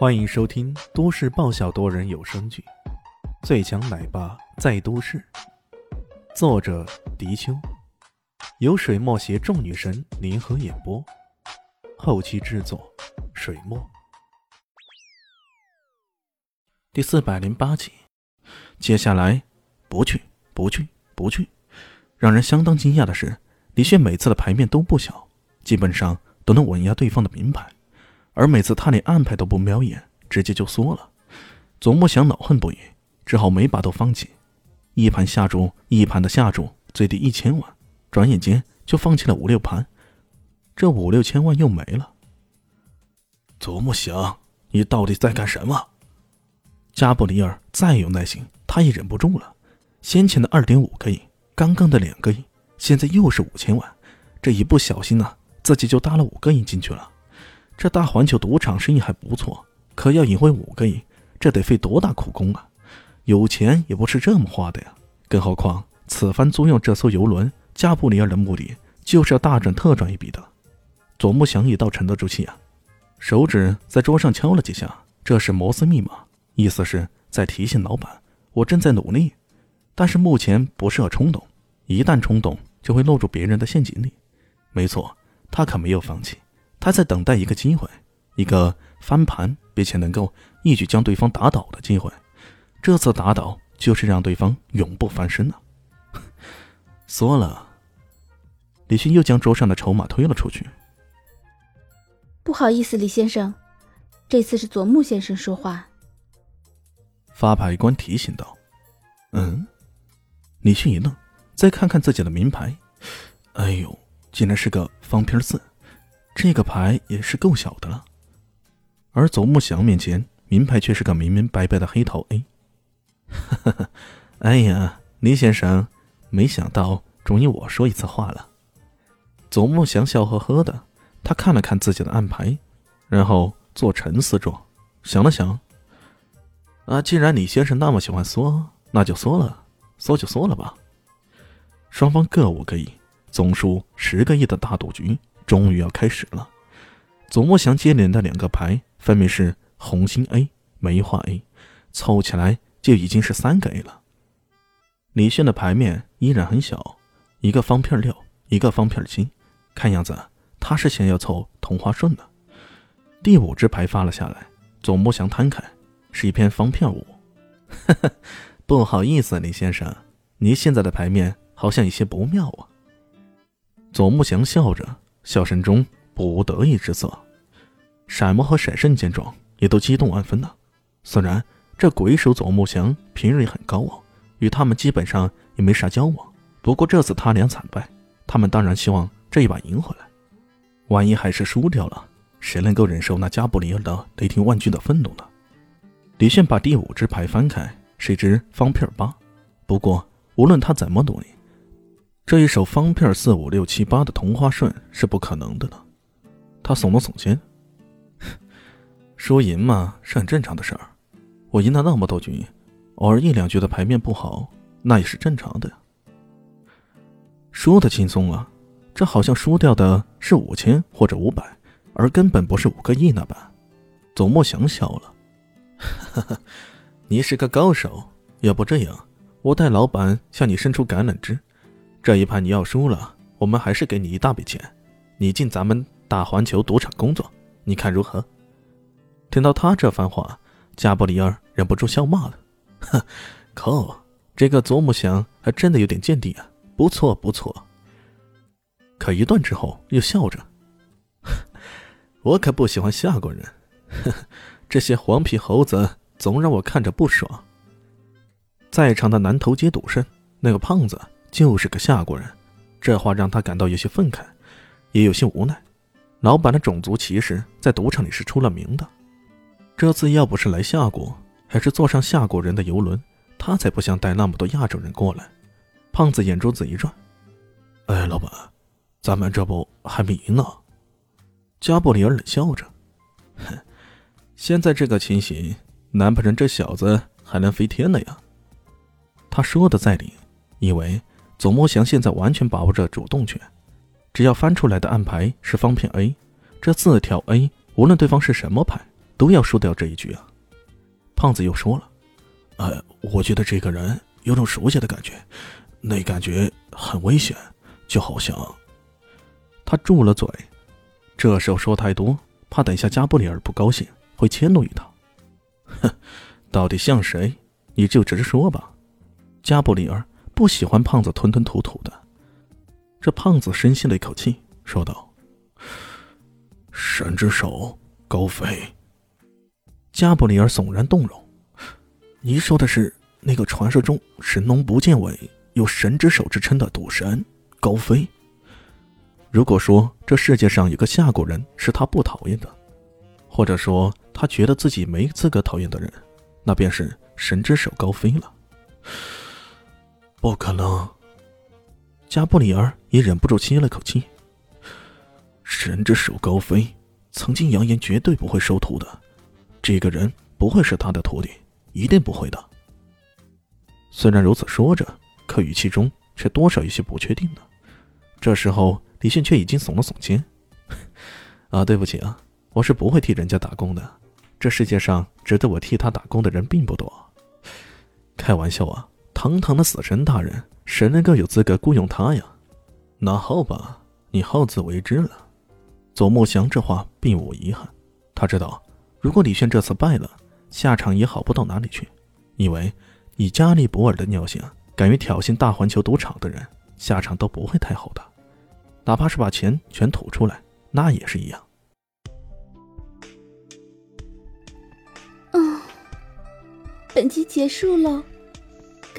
欢迎收听都市爆笑多人有声剧《最强奶爸在都市》，作者：迪秋，由水墨携众女神联合演播，后期制作：水墨。第四百零八集，接下来不去，不去，不去。让人相当惊讶的是，李炫每次的牌面都不小，基本上都能稳压对方的明牌。而每次他连安排都不瞄一眼，直接就缩了。左木祥恼恨不已，只好每把都放弃。一盘下注，一盘的下注，最低一千万，转眼间就放弃了五六盘，这五六千万又没了。左木祥，你到底在干什么？加布里尔再有耐心，他也忍不住了。先前的二点五个亿，刚刚的两个亿，现在又是五千万，这一不小心呢，自己就搭了五个亿进去了。这大环球赌场生意还不错，可要引回五个亿，这得费多大苦功啊！有钱也不是这么花的呀。更何况此番租用这艘游轮，加布里尔的目的就是要大赚特赚一笔的。左木祥也倒沉得住气啊，手指在桌上敲了几下，这是摩斯密码，意思是在提醒老板，我正在努力，但是目前不适合冲动，一旦冲动就会落入别人的陷阱里。没错，他可没有放弃。他在等待一个机会，一个翻盘并且能够一举将对方打倒的机会。这次打倒就是让对方永不翻身了。说了，李迅又将桌上的筹码推了出去。不好意思，李先生，这次是佐木先生说话。发牌官提醒道：“嗯。”李迅一愣，再看看自己的名牌，哎呦，竟然是个方片四。这个牌也是够小的了，而左木祥面前名牌却是个明明白白的黑桃 A。哈哈哈哎呀，李先生，没想到终于我说一次话了。左木祥笑呵呵的，他看了看自己的暗牌，然后做沉思状，想了想，啊，既然李先生那么喜欢缩，那就缩了，缩就缩了吧。双方各五个亿，总数十个亿的大赌局。终于要开始了，左木祥接连的两个牌分别是红心 A、梅花 A，凑起来就已经是三个 A 了。李炫的牌面依然很小，一个方片六，一个方片七，看样子他是想要凑同花顺的。第五只牌发了下来，左木祥摊开，是一片方片五。不好意思，李先生，您现在的牌面好像有些不妙啊。左木祥笑着。笑声中不无得意之色，闪魔和闪圣见状也都激动万分呢。虽然这鬼手左木祥平日也很高傲，与他们基本上也没啥交往，不过这次他俩惨败，他们当然希望这一把赢回来。万一还是输掉了，谁能够忍受那加布里尔的雷霆万钧的愤怒呢？李炫把第五只牌翻开，是一只方片八。不过无论他怎么努力。这一手方片四五六七八的同花顺是不可能的了。他耸了耸肩，输赢嘛是很正常的事儿。我赢了那么多局，偶尔一两局的牌面不好，那也是正常的呀。输的轻松啊，这好像输掉的是五千或者五百，而根本不是五个亿那般。左莫祥笑了，哈哈，你是个高手，要不这样，我代老板向你伸出橄榄枝。这一盘你要输了，我们还是给你一大笔钱，你进咱们大环球赌场工作，你看如何？听到他这番话，加布里尔忍不住笑骂了：“哼，靠，这个佐木祥还真的有点见地啊，不错不错。”可一顿之后又笑着：“我可不喜欢夏国人，这些黄皮猴子总让我看着不爽。”在场的南头街赌圣那个胖子。就是个夏国人，这话让他感到有些愤慨，也有些无奈。老板的种族歧视在赌场里是出了名的。这次要不是来夏国，还是坐上夏国人的游轮，他才不想带那么多亚洲人过来。胖子眼珠子一转：“哎，老板，咱们这不还没赢呢？”加布里尔冷笑着：“哼，现在这个情形，难不成这小子还能飞天了呀？”他说的在理，因为。左木祥现在完全把握着主动权，只要翻出来的暗牌是方片 A，这四条 A，无论对方是什么牌，都要输掉这一局啊。胖子又说了：“呃，我觉得这个人有种熟悉的感觉，那感觉很危险，就好像……”他住了嘴，这时候说太多，怕等一下加布里尔不高兴，会迁怒于他。哼，到底像谁？你就直说吧。加布里尔不喜欢胖子吞吞吐吐的。这胖子深吸了一口气，说道：“神之手，高飞。”加布里尔悚然动容。你说的是那个传说中神农不见尾、有神之手之称的赌神高飞？如果说这世界上有个下蛊人是他不讨厌的，或者说他觉得自己没资格讨厌的人，那便是神之手高飞了。不可能。加布里尔也忍不住吸了口气。神之手高飞曾经扬言绝对不会收徒的，这个人不会是他的徒弟，一定不会的。虽然如此说着，可语气中却多少有些不确定呢。这时候，李迅却已经耸了耸肩：“ 啊，对不起啊，我是不会替人家打工的。这世界上值得我替他打工的人并不多。开玩笑啊，堂堂的死神大人。”谁能够有资格雇佣他呀？那好吧，你好自为之了。左木祥这话并无遗憾，他知道，如果李炫这次败了，下场也好不到哪里去。因为以加利博尔的尿性，敢于挑衅大环球赌场的人，下场都不会太好的。哪怕是把钱全吐出来，那也是一样。嗯，本集结束了，